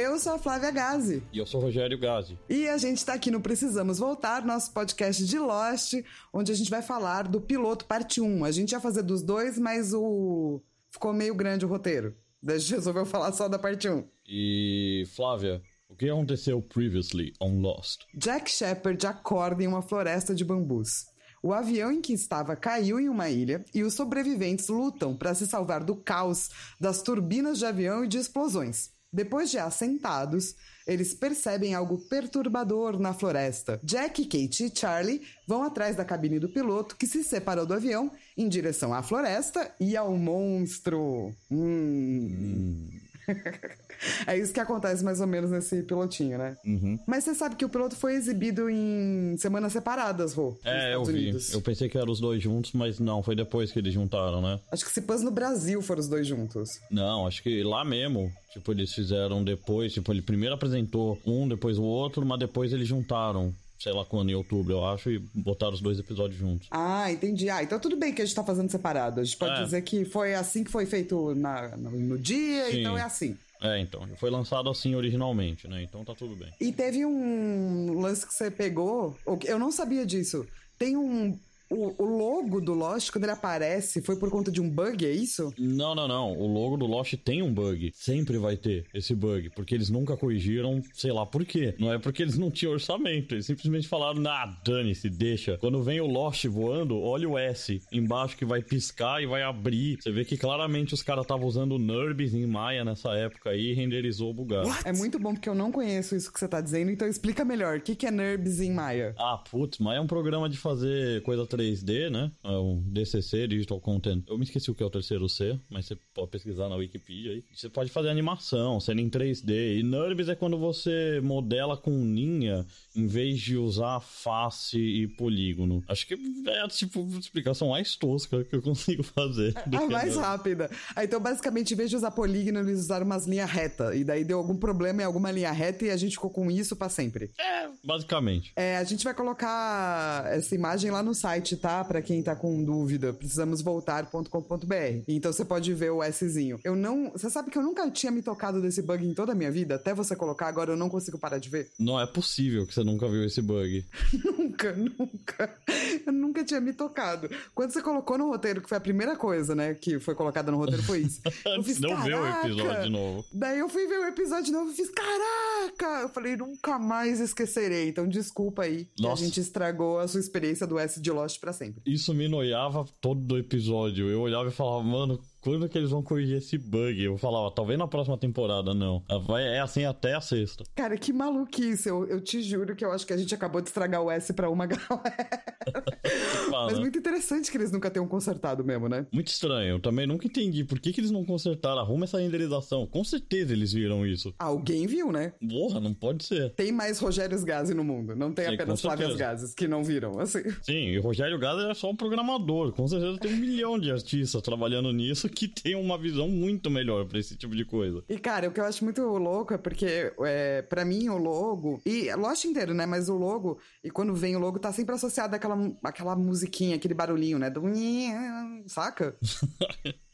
Eu sou a Flávia Gazi. E eu sou o Rogério Gazi. E a gente tá aqui no Precisamos Voltar, nosso podcast de Lost, onde a gente vai falar do piloto parte 1. A gente ia fazer dos dois, mas o. ficou meio grande o roteiro. Daí a gente resolveu falar só da parte 1. E, Flávia, o que aconteceu previously on Lost? Jack Shepard acorda em uma floresta de bambus. O avião em que estava caiu em uma ilha e os sobreviventes lutam para se salvar do caos das turbinas de avião e de explosões. Depois de assentados, eles percebem algo perturbador na floresta. Jack, Kate e Charlie vão atrás da cabine do piloto, que se separou do avião, em direção à floresta e ao monstro. Hum. É isso que acontece mais ou menos nesse pilotinho, né? Uhum. Mas você sabe que o piloto foi exibido em semanas separadas, Rô. É, eu vi. Unidos. Eu pensei que eram os dois juntos, mas não, foi depois que eles juntaram, né? Acho que se pôs no Brasil foram os dois juntos. Não, acho que lá mesmo, tipo, eles fizeram depois, tipo, ele primeiro apresentou um, depois o outro, mas depois eles juntaram, sei lá quando, em outubro, eu acho, e botaram os dois episódios juntos. Ah, entendi. Ah, então tudo bem que a gente tá fazendo separado. A gente pode É. dizer que foi assim que foi feito na, no, dia, Sim. então é assim. É, então, foi lançado assim originalmente, né? Então tá tudo bem. E teve um lance que você pegou, eu não sabia disso. Tem um. O, o logo do Lost, quando ele aparece, foi por conta de um bug, é isso? Não, não, não. O logo do Lost tem um bug. Sempre vai ter esse bug. Porque eles nunca corrigiram, sei lá por quê. Não é porque eles não tinham orçamento. Eles simplesmente falaram, ah, dane-se, deixa. Quando vem o Lost voando, olha o S embaixo que vai piscar e vai abrir. Você vê que claramente os caras estavam usando NURBS em Maya nessa época aí e renderizou bugado. É muito bom porque eu não conheço isso que você tá dizendo, então explica melhor. O que, que é NURBS em Maia? Ah, putz, mas é um programa de fazer coisa 3D, né? É um DCC, Digital Content. Eu me esqueci o que é o terceiro C, mas você pode pesquisar na Wikipedia aí. Você pode fazer animação, sendo em 3D. E NURBS é quando você modela com linha em vez de usar face e polígono. Acho que é tipo a explicação mais tosca que eu consigo fazer. do A mais rápida. Ah, então, basicamente, em vez de usar polígono, eles usaram umas linhas retas. E daí deu algum problema em alguma linha reta e a gente ficou com isso pra sempre. É, basicamente. É, a gente vai colocar essa imagem lá no site, tá? Pra quem tá com dúvida. Precisamos voltar.com.br. Então você pode ver o Szinho. Eu não. Você sabe que eu nunca tinha me tocado desse bug em toda a minha vida? Até você colocar agora eu não consigo parar de ver. Não é possível que você nunca viu esse bug. nunca, nunca. Eu nunca tinha me tocado. Quando você colocou no roteiro, que foi a primeira coisa, né? Que foi colocada no roteiro, foi isso. Eu fiz, não ver o episódio de novo. Daí eu fui ver o episódio de novo e fiz, caraca! Eu falei, nunca mais esquecerei. Então desculpa aí que Nossa. a gente estragou a sua experiência do S de Lost pra sempre. Isso me noiava todo episódio. Eu olhava e falava, mano, quando que eles vão corrigir esse bug? Eu falava, talvez na próxima temporada, não. Vai, é assim até a sexta. Cara, que maluquice. Eu, eu te juro que eu acho que a gente acabou de estragar o S pra uma galera. Mas muito interessante que eles nunca tenham consertado mesmo, né? Muito estranho. Eu também nunca entendi por que, que eles não consertaram. Arruma essa renderização. Com certeza eles viram isso. Alguém viu, né? Porra, não pode ser. Tem mais Rogérios Gazi no mundo. Não tem Sim, apenas certeza. Gazes que não viram, assim. Sim, e o Rogério Gaza é só um programador. Com certeza tem um milhão de artistas trabalhando nisso que tem uma visão muito melhor pra esse tipo de coisa. E, cara, o que eu acho muito louco é porque, é, para mim, o logo, e Lost inteiro, né? Mas o logo, e quando vem o logo, tá sempre associado àquela, àquela musiquinha, aquele barulhinho, né? Do. Saca?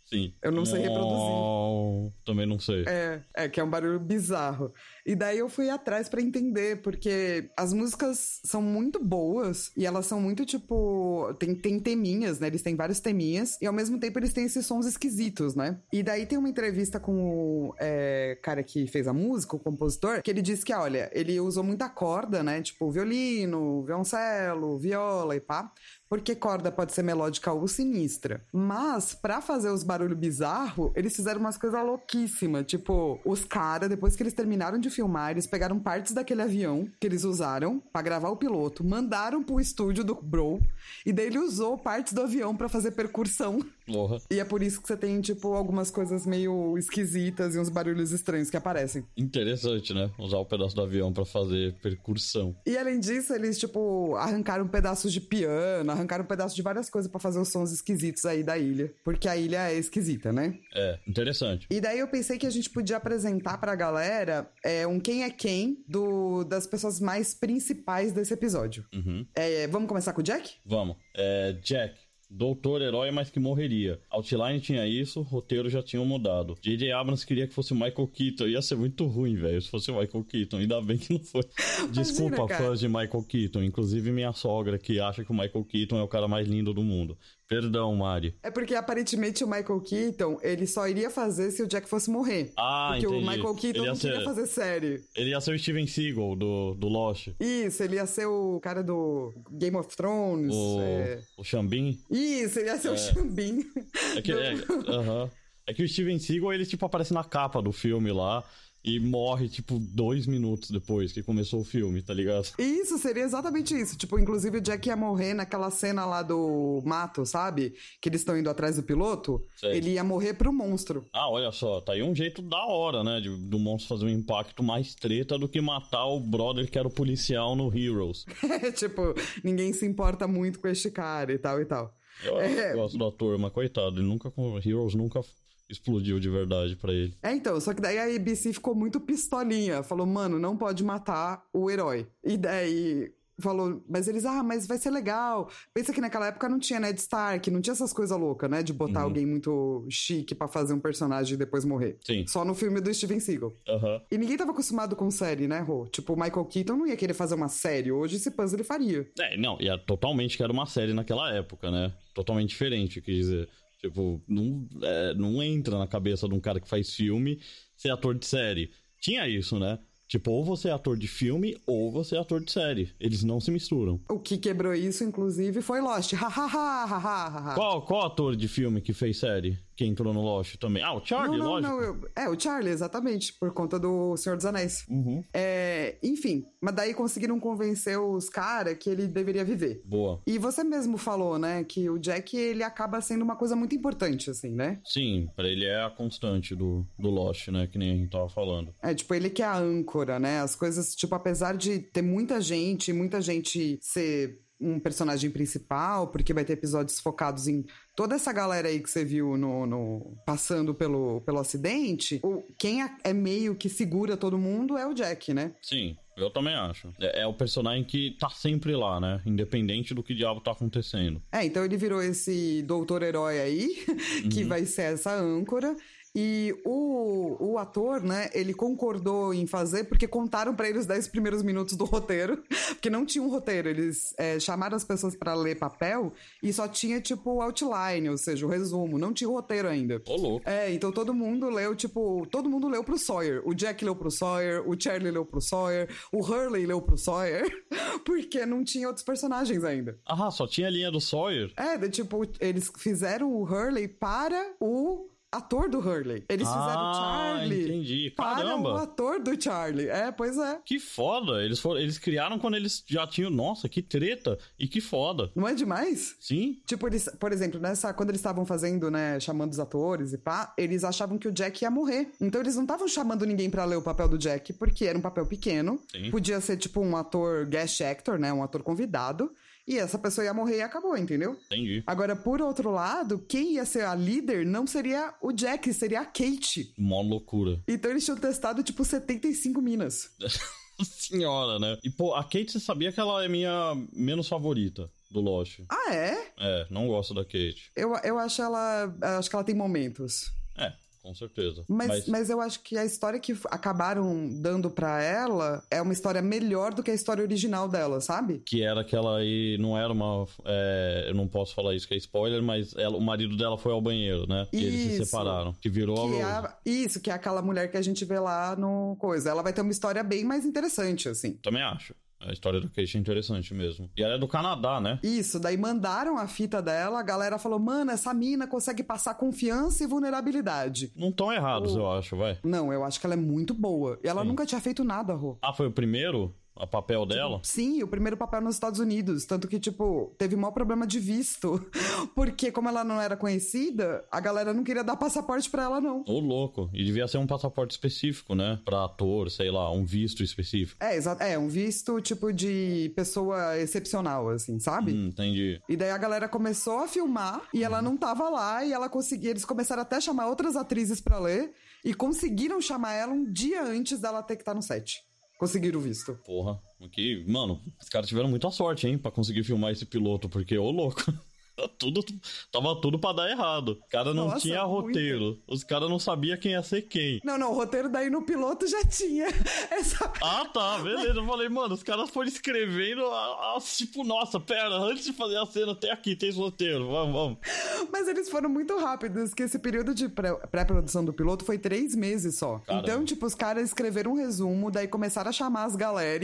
Sim. Eu não sei reproduzir. Também não sei. É, é, que é um barulho bizarro. E daí eu fui atrás pra entender, porque as músicas são muito boas e elas são muito tipo. Tem, tem teminhas, né? Eles têm vários teminhas e ao mesmo tempo eles têm esses sons esquisitos, né? E daí tem uma entrevista com o é, cara que fez a música, o compositor, que ele disse que, olha, ele usou muita corda, né? Tipo violino, violoncelo, viola e pá. Porque corda pode ser melódica ou sinistra. Mas, pra fazer os barulhos bizarros, eles fizeram umas coisas louquíssimas. Tipo, os caras, depois que eles terminaram de filmar, eles pegaram partes daquele avião que eles usaram pra gravar o piloto, mandaram pro estúdio do Bro, e daí ele usou partes do avião pra fazer percussão. Porra. E é por isso que você tem, tipo, algumas coisas meio esquisitas e uns barulhos estranhos que aparecem. Interessante, né? Usar o pedaço do avião pra fazer percussão. E além disso, eles, tipo, arrancaram pedaços de piano, arrancaram pedaços de várias coisas pra fazer os sons esquisitos aí da ilha. Porque a ilha é esquisita, né? É, interessante. E daí eu pensei que a gente podia apresentar pra galera é, um quem é quem do, das pessoas mais principais desse episódio. Uhum. É, vamos começar com o Jack? Vamos. É, Jack, Doutor herói, mas que morreria. Outline tinha isso, roteiro já tinha mudado. J.J. Abrams queria que fosse o Michael Keaton. Ia ser muito ruim, velho, se fosse o Michael Keaton. Ainda bem que não foi. Desculpa, Imagina, fãs de Michael Keaton. Inclusive minha sogra, que acha que o Michael Keaton é o cara mais lindo do mundo. Perdão, Mari. É porque aparentemente o Michael Keaton, ele só iria fazer se o Jack fosse morrer. Ah, porque entendi. o Michael Keaton não ser... queria fazer série. Ele ia ser o Steven Seagal do, do Lost. Isso, ele ia ser o cara do Game of Thrones. O, é... o Xambin. Isso, ele ia ser é. o Xambin. É que, do... é, uh -huh. é que o Steven Seagal, ele tipo aparece na capa do filme lá e morre, tipo, dois minutos depois que começou o filme, tá ligado? Isso, seria exatamente isso. Tipo, inclusive o Jack ia morrer naquela cena lá do mato, sabe? Que eles estão indo atrás do piloto. Sei. Ele ia morrer pro monstro. Ah, olha só, tá aí um jeito da hora, né? De, do monstro fazer um impacto mais treta do que matar o brother que era o policial no Heroes. É, tipo, ninguém se importa muito com este cara e tal e tal. Eu é... gosto do ator, mas coitado, ele nunca Heroes nunca explodiu de verdade para ele. É, então, só que daí a ABC ficou muito pistolinha. Falou, mano, não pode matar o herói. E daí falou, mas eles, ah, mas vai ser legal. Pensa que naquela época não tinha Ned Stark, não tinha essas coisas loucas, né? De botar uhum. alguém muito chique para fazer um personagem e depois morrer. Sim. Só no filme do Steven Seagal. Uhum. E ninguém tava acostumado com série, né, Rô? Tipo, o Michael Keaton não ia querer fazer uma série. Hoje, esse puzzle ele faria. É, não, ia totalmente que era uma série naquela época, né? Totalmente diferente, quer dizer. Tipo, não, é, não entra na cabeça de um cara que faz filme ser ator de série. Tinha isso, né? Tipo, ou você é ator de filme ou você é ator de série. Eles não se misturam. O que quebrou isso, inclusive, foi Lost. qual, qual ator de filme que fez série? Que entrou no Lost também. Ah, o Charlie, não, não, lógico. Não, eu, é, o Charlie, exatamente, por conta do Senhor dos Anéis. Uhum. É, enfim, mas daí conseguiram convencer os caras que ele deveria viver. Boa. E você mesmo falou, né, que o Jack, ele acaba sendo uma coisa muito importante, assim, né? Sim, para ele é a constante do, do Lost, né, que nem a gente tava falando. É, tipo, ele que é a âncora, né? As coisas, tipo, apesar de ter muita gente, muita gente ser um personagem principal, porque vai ter episódios focados em toda essa galera aí que você viu no, no passando pelo, pelo acidente. O, quem é, meio que segura todo mundo é o Jack, né? Sim. Eu também acho. É, é, o personagem que tá sempre lá, né? Independente do que diabo tá acontecendo. É, então ele virou esse doutor herói aí, que uhum. vai ser essa âncora. E o, o ator, né, ele concordou em fazer porque contaram para ele os 10 primeiros minutos do roteiro, porque não tinha um roteiro. Eles é, chamaram as pessoas para ler papel e só tinha, tipo, o outline, ou seja, o resumo. Não tinha o roteiro ainda. Ô, louco. É, então todo mundo leu, tipo, todo mundo leu pro Sawyer. O Jack leu pro Sawyer, o Charlie leu pro Sawyer, o Hurley leu pro Sawyer, porque não tinha outros personagens ainda. Ah, só tinha a linha do Sawyer? É, de, tipo, eles fizeram o Hurley para o ator do Hurley. Eles ah, fizeram o Charlie. Entendi. Caramba. Para o ator do Charlie. É, pois é. Que foda. Eles, foram, eles criaram quando eles já tinham. Nossa, que treta. E que foda. Não é demais? Sim. Tipo, eles, por exemplo, nessa, quando eles estavam fazendo, né, chamando os atores e pá, eles achavam que o Jack ia morrer. Então eles não estavam chamando ninguém para ler o papel do Jack, porque era um papel pequeno. Sim. Podia ser, tipo, um ator guest actor, né? Um ator convidado. E essa pessoa ia morrer e acabou, entendeu? Entendi. Agora, por outro lado, quem ia ser a líder não seria o Jack, seria a Kate. Mó loucura. Então eles tinham testado, tipo, 75 minas. Senhora, né? E, pô, a Kate, você sabia que ela é minha menos favorita do Lost? Ah, é? É, não gosto da Kate. Eu, eu acho ela. Acho que ela tem momentos. É, com certeza. Mas, mas... mas eu acho que a história que acabaram dando para ela é uma história melhor do que a história original dela, sabe? Que era aquela aí, não era uma. É, eu não posso falar isso que é spoiler, mas ela, o marido dela foi ao banheiro, né? E eles se separaram. Que virou que a. É, isso, que é aquela mulher que a gente vê lá no coisa. Ela vai ter uma história bem mais interessante, assim. Também acho. A história do Kate é interessante mesmo. E ela é do Canadá, né? Isso, daí mandaram a fita dela, a galera falou: mano, essa mina consegue passar confiança e vulnerabilidade. Não tão errados, o... eu acho, vai. Não, eu acho que ela é muito boa. E ela Sim. nunca tinha feito nada, Rô. Ah, foi o primeiro? A papel tipo, dela? Sim, o primeiro papel nos Estados Unidos. Tanto que, tipo, teve maior problema de visto. Porque, como ela não era conhecida, a galera não queria dar passaporte pra ela, não. Ô, louco. E devia ser um passaporte específico, né? Pra ator, sei lá, um visto específico. É, exato. É, um visto, tipo, de pessoa excepcional, assim, sabe? Hum, entendi. E daí a galera começou a filmar e ela não tava lá e ela conseguia. Eles começaram até a chamar outras atrizes pra ler e conseguiram chamar ela um dia antes dela ter que estar no set conseguiram o visto. Porra, aqui, mano, os caras tiveram muita sorte, hein, pra conseguir filmar esse piloto, porque, ô louco. tudo, tava tudo pra dar errado. O cara não Nossa, tinha roteiro. Muito. Os caras não sabiam quem ia ser quem. Não, não, o roteiro daí no piloto já tinha. Essa... Ah, tá, beleza. Eu falei, mano, os caras foram escrevendo, tipo, nossa, pera, antes de fazer a cena, até aqui tem esse roteiro, vamos, vamos. Mas eles foram muito rápidos, que esse período de pré-produção do piloto foi três meses só. Caramba. Então, tipo, os caras escreveram um resumo, daí começaram a chamar as galera.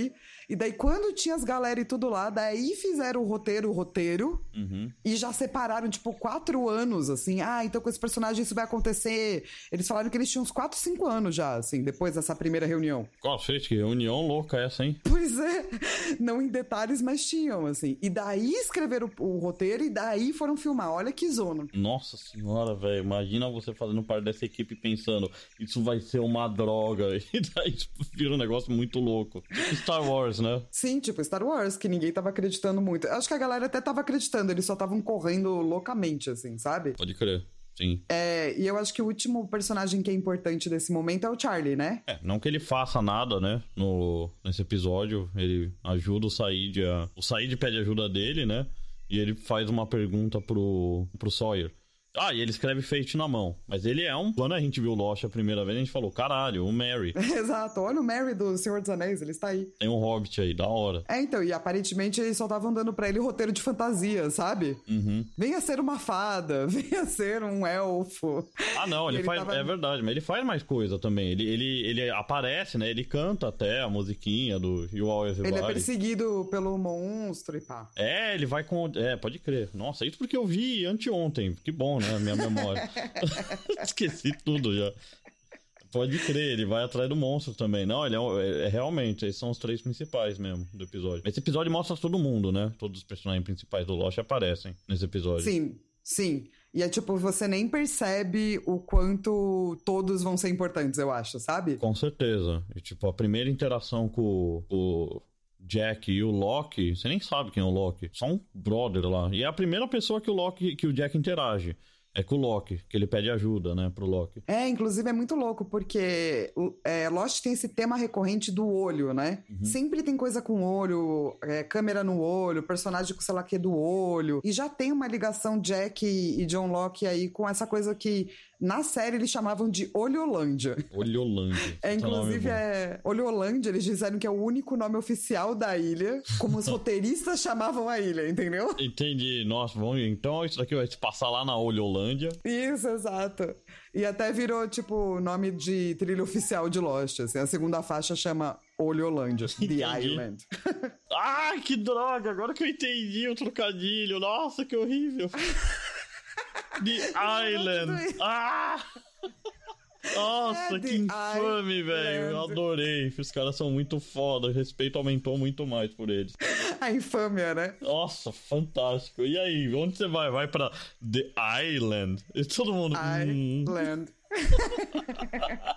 E daí, quando tinha as galera e tudo lá, daí fizeram o roteiro, o roteiro. Uhum. E já separaram, tipo, quatro anos, assim. Ah, então com esse personagem isso vai acontecer. Eles falaram que eles tinham uns quatro, cinco anos já, assim, depois dessa primeira reunião. Cacete, que reunião louca essa, hein? Pois é. Não em detalhes, mas tinham, assim. E daí escreveram o, o roteiro e daí foram filmar. Olha que zona. Nossa senhora, velho. Imagina você fazendo parte dessa equipe pensando, isso vai ser uma droga. E daí tipo, vira um negócio muito louco. Tipo Star Wars, né? Sim, tipo Star Wars, que ninguém tava acreditando muito. Acho que a galera até tava acreditando, eles só estavam correndo loucamente, assim, sabe? Pode crer. Sim. É, e eu acho que o último personagem que é importante desse momento é o Charlie, né? É, não que ele faça nada, né? No, nesse episódio, ele ajuda o Said a... O Said pede ajuda dele, né? E ele faz uma pergunta pro, pro Sawyer. Ah, e ele escreve Fate na mão. Mas ele é um. Quando a gente viu Lost a primeira vez, a gente falou: caralho, o Mary. Exato, olha o Mary do Senhor dos Anéis, ele está aí. Tem um hobbit aí, da hora. É, então, e aparentemente eles só estavam dando pra ele roteiro de fantasia, sabe? Uhum. Venha ser uma fada, venha ser um elfo. Ah, não, ele, ele faz. Tava... É verdade, mas ele faz mais coisa também. Ele, ele, ele aparece, né? Ele canta até a musiquinha do You Always Ele é perseguido pelo monstro e pá. É, ele vai com. É, pode crer. Nossa, isso porque eu vi anteontem. Que bom, né? Minha memória. Esqueci tudo já. Pode crer, ele vai atrás do monstro também. Não, ele é, é, é, realmente, esses são os três principais mesmo do episódio. Esse episódio mostra todo mundo, né? Todos os personagens principais do Lost aparecem nesse episódio. Sim, sim. E é tipo, você nem percebe o quanto todos vão ser importantes, eu acho, sabe? Com certeza. E tipo, a primeira interação com o Jack e o Loki, você nem sabe quem é o Loki. Só um brother lá. E é a primeira pessoa que o Loki, que o Jack interage. É com o Loki, que ele pede ajuda, né, pro Loki. É, inclusive é muito louco, porque é, Lost tem esse tema recorrente do olho, né? Uhum. Sempre tem coisa com olho, é, câmera no olho, personagem com sei lá que do olho. E já tem uma ligação Jack e John Locke aí com essa coisa que na série eles chamavam de Olholândia. Olholândia. É, inclusive é. Olholândia, eles disseram que é o único nome oficial da ilha, como os roteiristas chamavam a ilha, entendeu? Entendi. Nossa, vamos. Então isso daqui vai se passar lá na Olholândia. Isso, exato. E até virou, tipo, nome de trilha oficial de Lost. Assim. A segunda faixa chama Olholândia, The Island. ah, que droga! Agora que eu entendi o trocadilho. Nossa, que horrível. The Island. Ah! Nossa, é que infame, velho. Eu adorei. Os caras são muito foda. O respeito aumentou muito mais por eles. A infâmia, né? Nossa, fantástico. E aí, onde você vai? Vai pra The Island. E todo mundo. Island. Hum.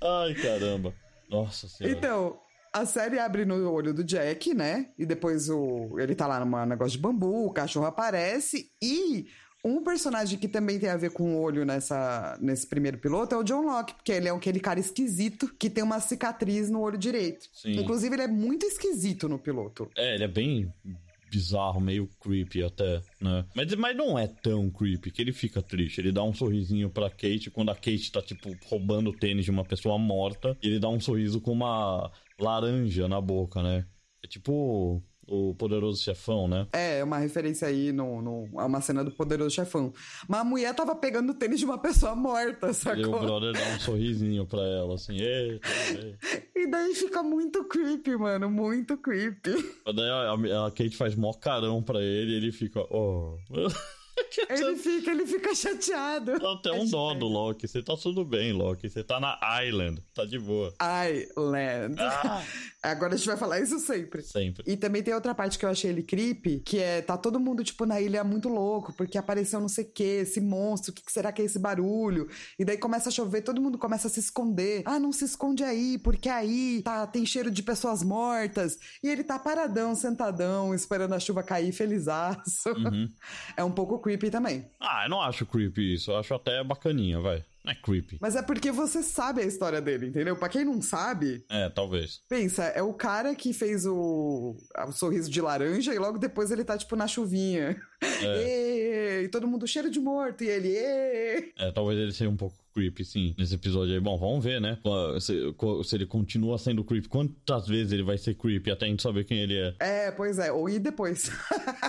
Ai, caramba. Nossa senhora. Então, a série abre no olho do Jack, né? E depois o ele tá lá num negócio de bambu, o cachorro aparece e um personagem que também tem a ver com o olho nessa, nesse primeiro piloto é o John Locke, porque ele é aquele cara esquisito que tem uma cicatriz no olho direito. Sim. Inclusive, ele é muito esquisito no piloto. É, ele é bem bizarro, meio creepy até, né? Mas, mas não é tão creepy que ele fica triste. Ele dá um sorrisinho pra Kate quando a Kate tá, tipo, roubando o tênis de uma pessoa morta. E ele dá um sorriso com uma laranja na boca, né? É tipo o Poderoso Chefão, né? É, uma referência aí no, no, a uma cena do Poderoso Chefão. Mas a mulher tava pegando o tênis de uma pessoa morta, sacou? E o brother dá um sorrisinho pra ela, assim, E daí fica muito creepy, mano, muito creepy. Daí a, a Kate faz mó carão pra ele e ele fica, oh... Ele fica, ele fica chateado. Dá até um é dó do Loki. Você tá tudo bem, Loki. Você tá na Island. Tá de boa. Island. Ah. Agora a gente vai falar isso sempre. Sempre. E também tem outra parte que eu achei ele creepy, que é tá todo mundo, tipo, na ilha muito louco, porque apareceu não sei o que, esse monstro, o que, que será que é esse barulho? E daí começa a chover, todo mundo começa a se esconder. Ah, não se esconde aí, porque aí tá, tem cheiro de pessoas mortas. E ele tá paradão, sentadão, esperando a chuva cair, felizaço. Uhum. É um pouco creepy também. Ah, eu não acho creepy isso. Eu acho até bacaninha, vai. Não é creepy. Mas é porque você sabe a história dele, entendeu? Pra quem não sabe. É, talvez. Pensa, é o cara que fez o, o sorriso de laranja e logo depois ele tá, tipo, na chuvinha. É. e todo mundo cheiro de morto e ele. Ê! É, talvez ele seja um pouco creepy, sim, nesse episódio aí. Bom, vamos ver, né? Se, se, ele continua sendo creepy, quantas vezes ele vai ser creepy até a gente saber quem ele é. É, pois é. Ou e depois.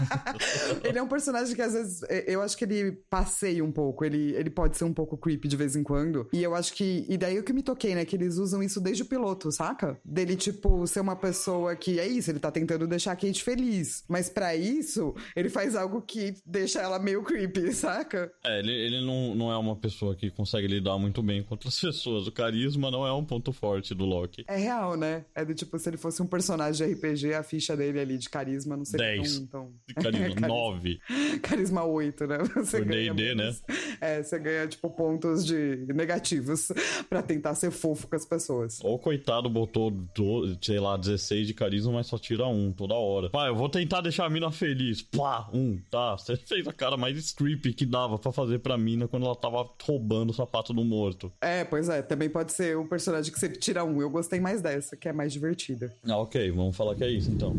ele é um personagem que às vezes eu acho que ele passeia um pouco. Ele, ele pode ser um pouco creepy de vez em quando. E eu acho que. E daí o que me toquei, né? Que eles usam isso desde o piloto, saca? Dele, tipo, ser uma pessoa que é isso, ele tá tentando deixar a Kate feliz. Mas para isso, ele faz algo que deixa ela meio creepy, saca? É, ele, ele não, não é uma pessoa que consegue lidar muito bem com outras pessoas. O carisma não é um ponto forte do Loki. É real, né? É do tipo, se ele fosse um personagem de RPG, a ficha dele ali de carisma não seria 10. tão... tão... Carisma 9. carisma 8, né? Você Por ganha D&D, né? É, você ganha, tipo, pontos de negativos pra tentar ser fofo com as pessoas. Ou coitado botou, do, sei lá, 16 de carisma, mas só tira um toda hora. Pai, eu vou tentar deixar a mina feliz. Pá, um, tá. Você fez a cara mais creepy que dava para fazer pra mina quando ela tava roubando o sapato do morto. É, pois é. Também pode ser um personagem que você tira um. Eu gostei mais dessa, que é mais divertida. Ah, ok. Vamos falar que é isso, então.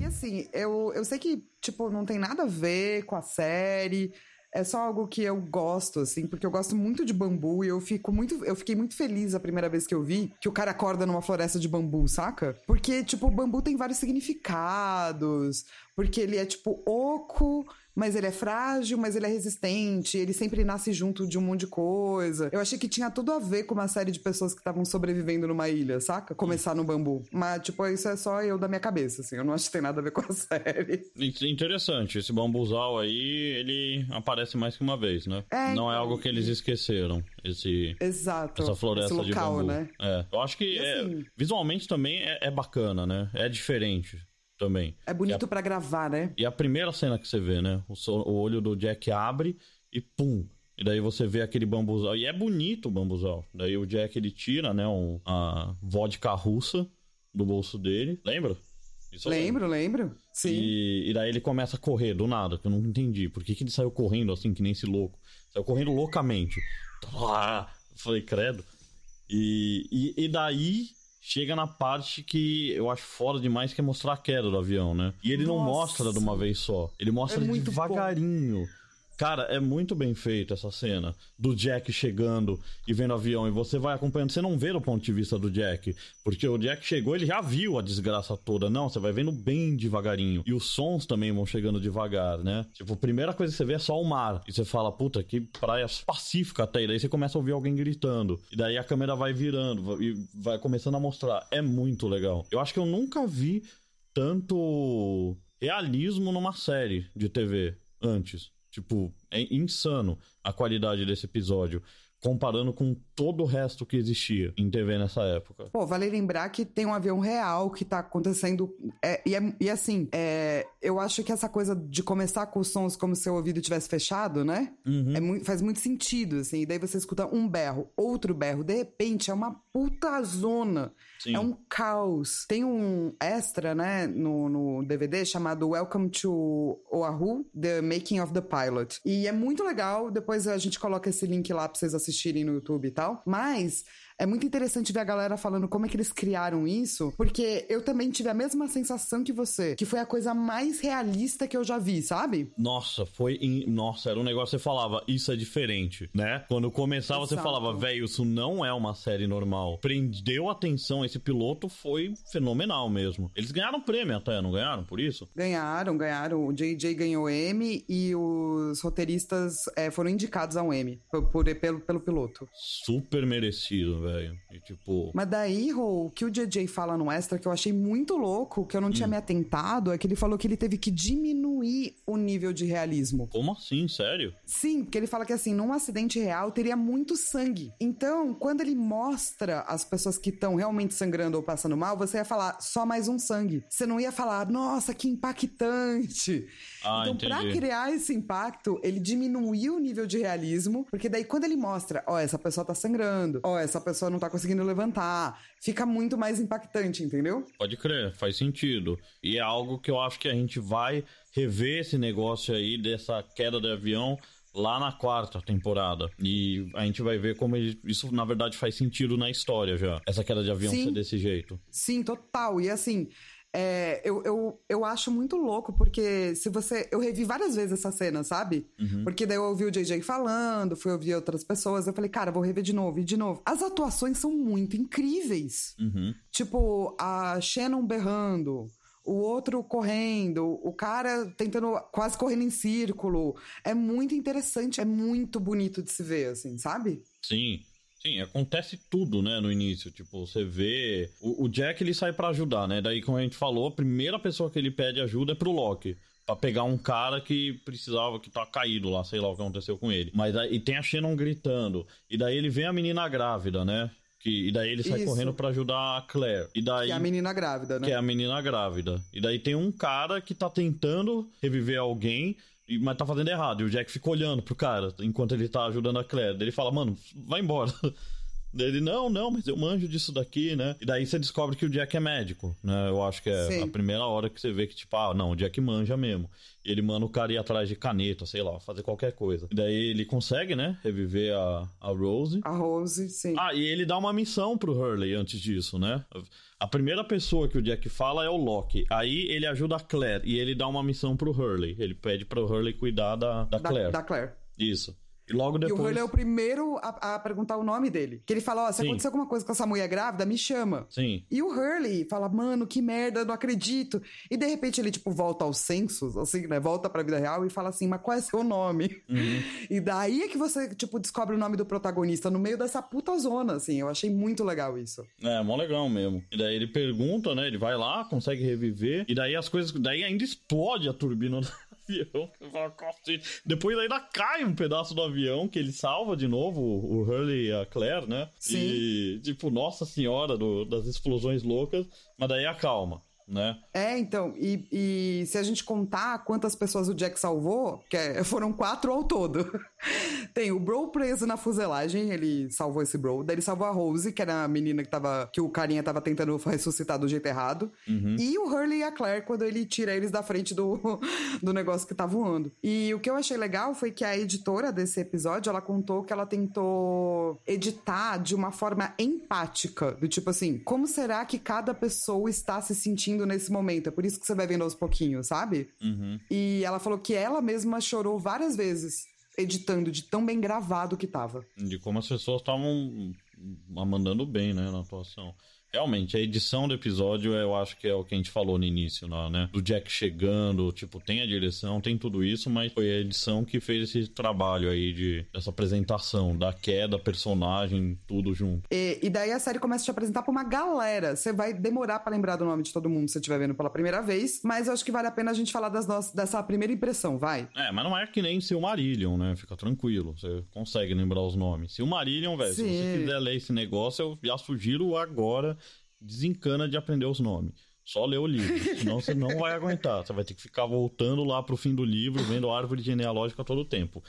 E assim, eu, eu sei que, tipo, não tem nada a ver com a série é só algo que eu gosto, assim, porque eu gosto muito de bambu e eu fico muito. Eu fiquei muito feliz a primeira vez que eu vi que o cara acorda numa floresta de bambu, saca? Porque, tipo, o bambu tem vários significados. Porque ele é, tipo, oco mas ele é frágil, mas ele é resistente, ele sempre nasce junto de um monte de coisa. Eu achei que tinha tudo a ver com uma série de pessoas que estavam sobrevivendo numa ilha, saca? Começar no bambu. Mas, tipo, isso é só eu da minha cabeça, assim. Eu não acho que tem nada a ver com a série. Interessante. Esse bambuzal aí, ele aparece mais que uma vez, né? É, não é algo que eles esqueceram. Esse, Exato. Essa floresta local, de bambu. Né? É. Eu acho que é, assim, visualmente também é, é bacana, né? É diferente também. É bonito a... para gravar, né? E a primeira cena que você vê, né? O, so... o olho do Jack abre e pum, e daí você vê aquele bambuzal. E é bonito o bambuzal. Daí o Jack ele tira, né, um, a vodka russa do bolso dele. Lembra? Isso lembro, lembro. Sim. E, e, daí ele começa a correr do nada, que eu não entendi. Por que, que ele saiu correndo assim, que nem esse louco? Saiu correndo loucamente. Ah, falei, credo. E, e, e daí chega na parte que eu acho foda demais, que é mostrar a queda do avião, né? E ele Nossa. não mostra de uma vez só. Ele mostra é devagarinho. Bom. Cara, é muito bem feito essa cena do Jack chegando e vendo o avião e você vai acompanhando. Você não vê do ponto de vista do Jack, porque o Jack chegou, ele já viu a desgraça toda. Não, você vai vendo bem devagarinho. E os sons também vão chegando devagar, né? Tipo, a primeira coisa que você vê é só o mar. E você fala, puta, que praia pacífica até. E daí você começa a ouvir alguém gritando. E daí a câmera vai virando e vai começando a mostrar. É muito legal. Eu acho que eu nunca vi tanto realismo numa série de TV antes. Tipo, é insano a qualidade desse episódio comparando com todo o resto que existia em TV nessa época. Pô, vale lembrar que tem um avião real que tá acontecendo. É, e, é, e, assim, é, eu acho que essa coisa de começar com os sons como se o ouvido tivesse fechado, né? Uhum. É muito, faz muito sentido, assim. E daí você escuta um berro, outro berro. De repente, é uma puta zona. Sim. É um caos. Tem um extra, né, no, no DVD chamado Welcome to Oahu, The Making of the Pilot. E é muito legal. Depois a gente coloca esse link lá pra vocês assistirem no YouTube e tal. Mas é muito interessante ver a galera falando como é que eles criaram isso, porque eu também tive a mesma sensação que você, que foi a coisa mais realista que eu já vi, sabe? Nossa, foi. In... Nossa, era um negócio que você falava, isso é diferente, né? Quando começava, Exato. você falava, velho, isso não é uma série normal. Prendeu atenção, esse piloto foi fenomenal mesmo. Eles ganharam prêmio até, não ganharam por isso? Ganharam, ganharam. O JJ ganhou M e os roteiristas é, foram indicados ao M por, por, pelo, pelo piloto. Super merecido, velho velho. E tipo. Mas daí, Rô, o que o JJ fala no extra que eu achei muito louco, que eu não tinha hum. me atentado, é que ele falou que ele teve que diminuir o nível de realismo. Como assim? Sério? Sim, porque ele fala que assim, num acidente real teria muito sangue. Então, quando ele mostra as pessoas que estão realmente sangrando ou passando mal, você ia falar só mais um sangue. Você não ia falar, nossa, que impactante. Ah, então, pra criar esse impacto, ele diminuiu o nível de realismo, porque daí quando ele mostra, ó, oh, essa pessoa tá sangrando, ó, oh, essa pessoa não tá conseguindo levantar, fica muito mais impactante, entendeu? Pode crer, faz sentido. E é algo que eu acho que a gente vai rever esse negócio aí dessa queda do avião lá na quarta temporada. E a gente vai ver como isso, na verdade, faz sentido na história já. Essa queda de avião Sim. ser desse jeito. Sim, total. E assim, é, eu, eu, eu acho muito louco, porque se você. Eu revi várias vezes essa cena, sabe? Uhum. Porque daí eu ouvi o JJ falando, fui ouvir outras pessoas. Eu falei, cara, vou rever de novo e de novo. As atuações são muito incríveis. Uhum. Tipo, a Shannon berrando. O outro correndo, o cara tentando quase correndo em círculo. É muito interessante, é muito bonito de se ver, assim, sabe? Sim. Sim, acontece tudo, né, no início. Tipo, você vê. O, o Jack ele sai pra ajudar, né? Daí, como a gente falou, a primeira pessoa que ele pede ajuda é pro Loki. Pra pegar um cara que precisava, que tá caído lá, sei lá o que aconteceu com ele. Mas aí tem a Shannon gritando. E daí ele vê a menina grávida, né? Que, e daí ele sai Isso. correndo pra ajudar a Claire. E daí. Que é a menina grávida, né? que é a menina grávida. E daí tem um cara que tá tentando reviver alguém, e- mas tá fazendo errado. E o Jack fica olhando pro cara enquanto ele tá ajudando a Claire. Daí ele fala, mano, vai embora. Ele, não, não, mas eu manjo disso daqui, né? E daí você descobre que o Jack é médico, né? Eu acho que é Sim. a primeira hora que você vê que, tipo, ah, não, o Jack manja mesmo. E ele manda o cara ir atrás de caneta, sei lá, fazer qualquer coisa. E daí ele consegue, né? Reviver a, a Rose. A Rose, sim. Ah, e ele dá uma missão pro Hurley antes disso, né? A primeira pessoa que o Jack fala é o Loki. Aí ele ajuda a Claire e ele dá uma missão pro Hurley. Ele pede pro Hurley cuidar da, da, da, Claire. da Claire. Isso. E logo E depois. o Hurley é o primeiro a, a perguntar o nome dele. Que ele fala, ó, se Sim. acontecer alguma coisa com essa mulher grávida, me chama. Sim. E o Hurley fala, mano, que merda, não acredito. E de repente ele, tipo, volta aos sensos, assim, né? Volta pra vida real e fala assim, mas qual é seu nome? Uhum. E daí é que você, tipo, descobre o nome do protagonista no meio dessa puta zona, assim. Eu achei muito legal isso. É, mó legal mesmo. E daí ele pergunta, né? Ele vai lá, consegue reviver. E daí as coisas. Daí ainda explode a turbina avião. Depois ainda cai um pedaço do avião que ele salva de novo, o Hurley e a Claire, né? Sim. E, tipo, nossa senhora do- das explosões loucas. Mas daí acalma, né? É, então, e, e se a gente contar quantas pessoas o Jack salvou, que é- foram quatro ao todo. Tem o Bro preso na fuselagem, ele salvou esse Bro. Daí ele salvou a Rose, que era a menina que, tava, que o carinha tava tentando ressuscitar do jeito errado. E o Hurley e a Claire, quando ele tira eles da frente do, do negócio que tá voando. E o que eu achei legal foi que a editora desse episódio, ela contou que ela tentou editar de uma forma empática. Do tipo assim, como será que cada pessoa está se sentindo nesse momento? É por isso que você vai vendo aos pouquinhos, sabe? Uhum. E ela falou que ela mesma chorou várias vezes editando, de tão bem gravado que tava. De como as pessoas estavam mandando bem, né, na atuação. Realmente, a edição do episódio eu acho que é o que a gente falou no início, lá, né? Do Jack chegando, tipo, tem a direção, tem tudo isso, mas foi a edição que fez esse trabalho aí de dessa apresentação, da queda, personagem, tudo junto. E, e daí a série começa a te apresentar pra uma galera. Você vai demorar pra lembrar do nome de todo mundo se você estiver vendo pela primeira vez, mas eu acho que vale a pena a gente falar das nossas, dessa primeira impressão, vai. É, mas não é que nem Silmarillion, né? Fica tranquilo, você consegue lembrar os nomes. Silmarillion, velho, se você quiser ler esse negócio, eu já sugiro agora, desencana de aprender os nomes. Só lê o livro, senão você não vai aguentar. Você vai ter que ficar voltando lá pro fim do livro, vendo a árvore genealógica todo o tempo.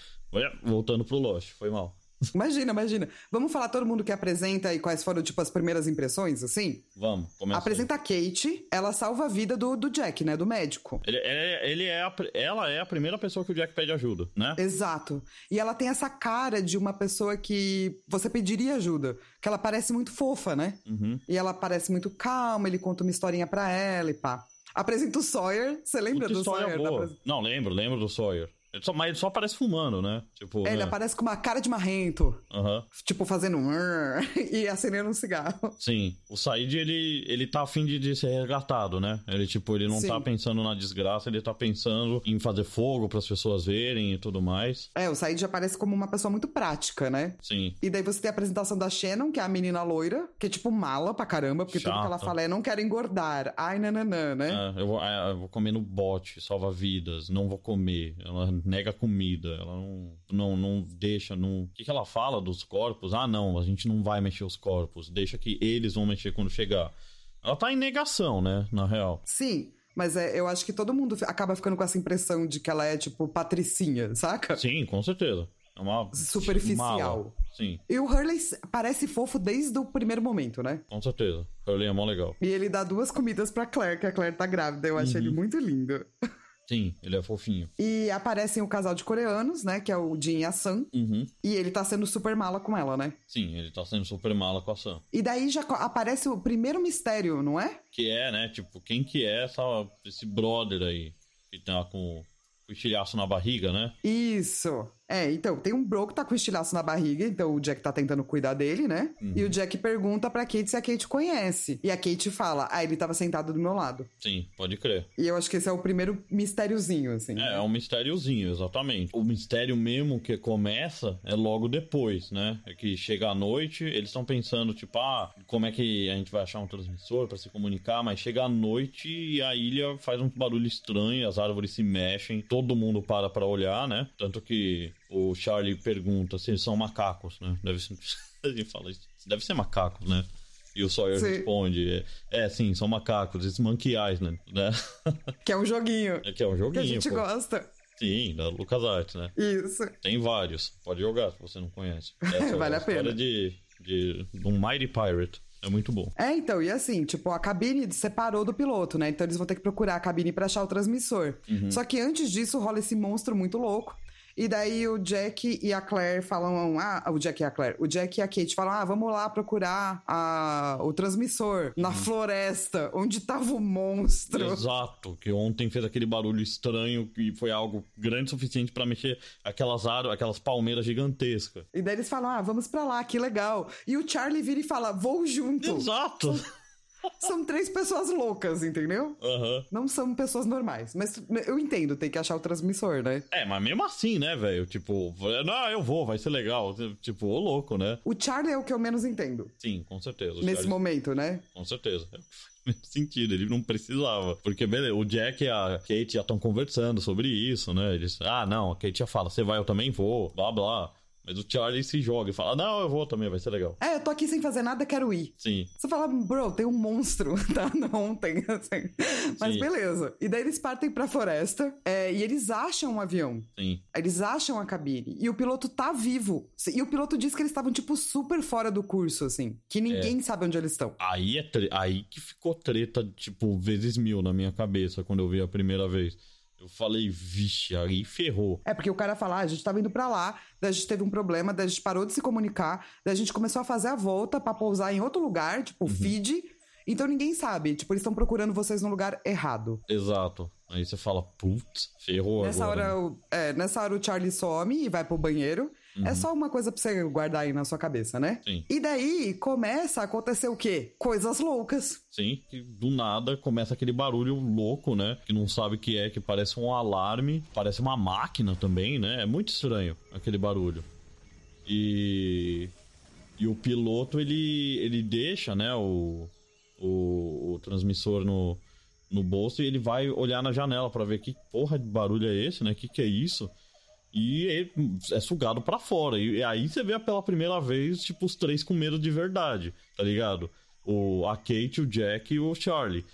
Voltando pro Lost, foi mal. Imagina, imagina. Vamos falar todo mundo que apresenta e quais foram, tipo, as primeiras impressões, assim? Vamos, começa. Apresenta a Kate, ela salva a vida do, do Jack, né? Do médico. Ele, ele- ele é a, ela é a primeira pessoa que o Jack pede ajuda, né? Exato. E ela tem essa cara de uma pessoa que você pediria ajuda. Que ela parece muito fofa, né? Uhum. E ela parece muito calma, ele conta uma historinha pra ela e pá. Apresenta o Sawyer. Você lembra Puta do Sawyer? boa. Não, lembro, lembro do Sawyer. Ele só, mas ele só aparece fumando, né? Tipo, É, ele né? aparece com uma cara de marrento. Aham. Tipo, fazendo e acendendo um cigarro. Sim, o Said, ele, ele tá afim de, de ser resgatado, né? Ele, tipo, ele não Sim. tá pensando na desgraça, ele tá pensando em fazer fogo para as pessoas verem e tudo mais. É, o Said já aparece como uma pessoa muito prática, né? Sim, E daí você tem a apresentação da Shannon, que é a menina loira, que é tipo mala pra caramba, porque tudo que ela Chata. fala é não quero engordar. Ai, nananã, né? É, eu, vou, é, eu vou comer no bote, salva vidas, não vou comer. Ela nega comida, ela não, não, não deixa, não... O que, que ela fala dos corpos? Ah, não, a gente não vai mexer os corpos, deixa que eles vão mexer quando chegar. Ela tá em negação, né, na real. Sim, mas é, eu acho que todo mundo acaba ficando com essa impressão de que ela é, tipo, patricinha, saca? Sim, com certeza. É uma... Superficial. mala. Sim, E o Hurley parece fofo desde o primeiro momento, né? com certeza. Hurley é mó legal. E ele dá duas comidas pra Claire, que a Claire tá grávida. Eu acho Uhum. ele muito lindo. Sim, ele é fofinho. E aparecem o casal de coreanos, né? Que é o Jin e a Sam. Uhum. E ele tá sendo super mala com ela, né? Sim, ele tá sendo super mala com a Sam. E daí já aparece o primeiro mistério, não é? Que é, né, tipo, quem que é essa, esse brother aí que tá com o estilhaço na barriga, né? Isso. É, então, tem um bro que tá com estilhaço na barriga, então o Jack tá tentando cuidar dele, né? E o Jack pergunta pra Kate se a Kate conhece. E a Kate fala, ah, ele tava sentado do meu lado. Sim, pode crer. E eu acho que esse é o primeiro mistériozinho, assim. É, é um mistériozinho, exatamente. O mistério mesmo que começa é logo depois, né? É que chega à noite, eles estão pensando, tipo, ah, como é que a gente vai achar um transmissor pra se comunicar? Mas chega à noite e a ilha faz um barulho estranho, as árvores se mexem, todo mundo para pra olhar, né? Tanto que o Charlie pergunta se eles são macacos, né? Deve ser. Ele fala. Deve ser macacos, né? E o Sawyer Sim. responde: é, sim, são macacos, esses Monkey Island, né? Que é um joguinho. É que é um Que joguinho. a gente pô. gosta. Sim, da LucasArts, né? Isso. Tem vários. Pode jogar se você não conhece. Essa Vale é a história pena. de, de, de um Mighty Pirate. É muito bom. É, então, e assim, tipo, a cabine separou do piloto, né? Então eles vão ter que procurar a cabine pra achar o transmissor. Só que antes disso rola esse monstro muito louco. E daí o Jack e a Claire falam. Ah, o Jack e a Claire. O Jack e a Kate falam: Ah, vamos lá procurar a, o transmissor na floresta, onde tava o monstro. Exato, que ontem fez aquele barulho estranho e foi algo grande o suficiente pra mexer aquelas árvores, aquelas palmeiras gigantescas. E daí eles falam: Ah, vamos pra lá, que legal. E o Charlie vira e fala: Vou junto. Exato! São três pessoas loucas, entendeu? Aham. Não são pessoas normais. Mas eu entendo, tem que achar o transmissor, né? É, mas mesmo assim, né, velho? Tipo, não, eu vou, vai ser legal. Tipo, ô louco, né? O Charlie é o que eu menos entendo Sim, com certeza. Nesse Charlie- momento, né? Com certeza. Sentido, ele não precisava. Porque, beleza, o Jack e a Kate já estão conversando sobre isso, né? Eles, ah, não, a Kate já fala, você vai, eu também vou, blá blá. Mas o Charlie se joga e fala, não, eu vou também, vai ser legal. É, eu tô aqui sem fazer nada, quero ir. Sim, Você fala, bro, tem um monstro, tá? Não tem, assim. Mas Sim. beleza. E daí eles partem pra floresta é, e eles acham um avião. sim. Eles acham a cabine. E o piloto tá vivo. E o piloto diz que eles estavam, tipo, super fora do curso, assim. Que ninguém É. sabe onde eles estão. Aí, é tre- aí que ficou treta, tipo, vezes mil na minha cabeça quando eu vi a primeira vez. Eu falei, vixe, aí ferrou. É, porque o cara fala, ah, a gente tava indo pra lá, daí a gente teve um problema, daí a gente parou de se comunicar, daí a gente começou a fazer a volta pra pousar em outro lugar, tipo, feed. Então ninguém sabe. Tipo, eles estão procurando vocês no lugar errado. Exato. Aí você fala, putz, ferrou Nessa agora. hora, né? o, é, nessa hora o Charlie some e vai pro banheiro. É só uma coisa pra você guardar aí na sua cabeça, né? Sim. E daí começa a acontecer o quê? Coisas loucas. Sim, que do nada começa aquele barulho louco, né? Que não sabe o que é, que parece um alarme, parece uma máquina também, né? É muito estranho aquele barulho. E. E o piloto, ele, ele deixa, né, o, o, o transmissor no, no bolso e ele vai olhar na janela pra ver que porra de barulho é esse, né? Que que é isso? E ele é sugado pra fora. E aí você vê pela primeira vez, tipo, os três com medo de verdade, tá ligado? O, a Kate, o Jack e o Charlie.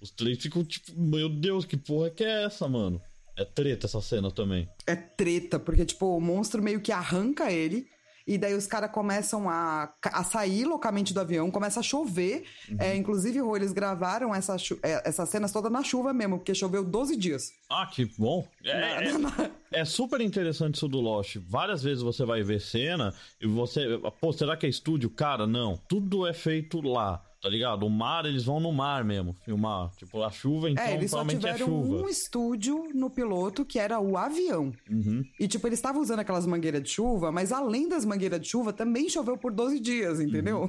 Os três ficam tipo, meu Deus, que porra que é essa, mano? É treta essa cena também. É treta, porque, tipo, o monstro meio que arranca ele. E daí os caras começam a, a sair loucamente do avião, começa a chover. É, inclusive, Rô, eles gravaram essa, é, essas cenas todas na chuva mesmo, porque choveu 12 dias. Ah, que bom. É, é- é super interessante isso do Lost. Várias vezes você vai ver cena e você. Pô, será que é estúdio? Cara, não. Tudo é feito lá, tá ligado? O mar, eles vão no mar mesmo filmar. Tipo, a chuva, então é, eles só é tiveram chuva. um estúdio no piloto, que era o avião. Uhum, E, tipo, eles estavam usando aquelas mangueiras de chuva, mas além das mangueiras de chuva, também choveu por 12 dias, entendeu?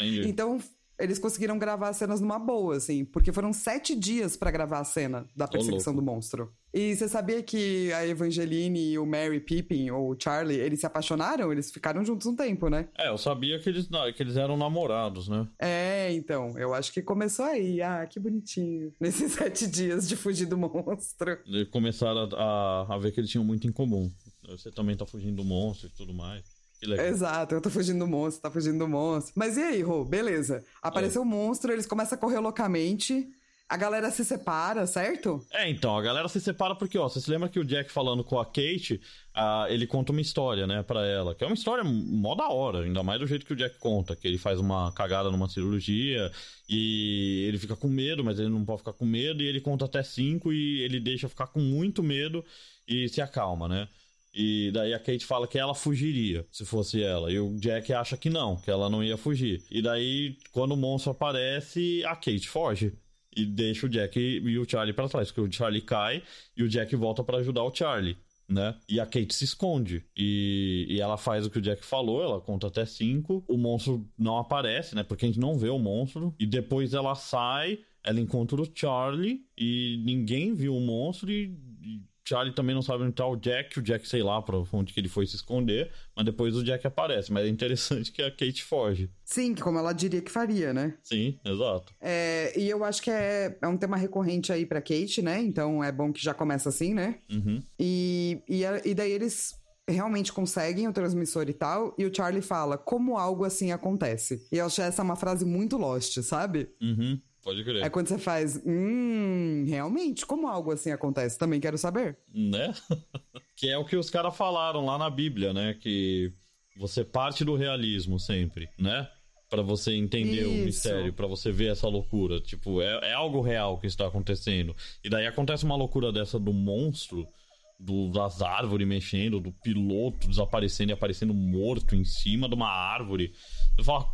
entendi. Então, eles conseguiram gravar as cenas numa boa, assim, porque foram sete dias pra gravar a cena da perseguição do monstro. E você sabia que a Evangeline e o Mary Pippin, ou o Charlie, eles se apaixonaram? Eles ficaram juntos um tempo, né? É, eu sabia que eles, que eles eram namorados, né? É, então, eu acho que começou aí. Ah, que bonitinho. Nesses sete dias de fugir do monstro. Eles começaram a, a, a ver que eles tinham muito em comum. Você também tá fugindo do monstro e tudo mais. Exato, eu tô fugindo do monstro, tá fugindo do monstro. Mas e aí, Rô? Beleza. Apareceu o monstro, eles começam a correr loucamente. a galera se separa, certo? É, então, a galera se separa porque, ó, você se lembra que o Jack falando com a Kate, ah, ele conta uma história, né, pra ela, que é uma história mó da hora, ainda mais do jeito que o Jack conta, que ele faz uma cagada numa cirurgia e ele fica com medo, mas ele não pode ficar com medo, e ele conta até cinco e ele deixa ficar com muito medo e se acalma, né? E daí a Kate fala que ela fugiria, se fosse ela. E o Jack acha que não, que ela não ia fugir. E daí, quando o monstro aparece, a Kate foge e deixa o Jack e o Charlie para trás, porque o Charlie cai e o Jack volta para ajudar o Charlie. Né? E a Kate se esconde. E, e ela faz o que o Jack falou, ela conta até cinco. O monstro não aparece, né? Porque a gente não vê o monstro. E depois ela sai, ela encontra o Charlie e ninguém viu o monstro e Charlie também não sabe onde tá o Jack, o Jack sei lá pra onde que ele foi se esconder, mas depois o Jack aparece. Mas é interessante que a Kate foge. Sim, como ela diria que faria, né? Sim, exato. É, e eu acho que é, é um tema recorrente aí pra Kate, né? Então é bom que já começa assim, né? Uhum. E, e, e daí eles realmente conseguem o transmissor e tal, e o Charlie fala como algo assim acontece. E eu acho essa uma frase muito Lost, sabe? Uhum. Pode crer. É quando você faz, hum, realmente, como algo assim acontece? Também quero saber. Né? que é o que os caras falaram lá na Bíblia, né? Que você parte do realismo sempre, né? Para você entender Isso. o mistério, para você ver essa loucura. Tipo, é, é algo real que está acontecendo. E daí acontece uma loucura dessa do monstro, do, das árvores mexendo, do piloto desaparecendo e aparecendo morto em cima de uma árvore. Você fala,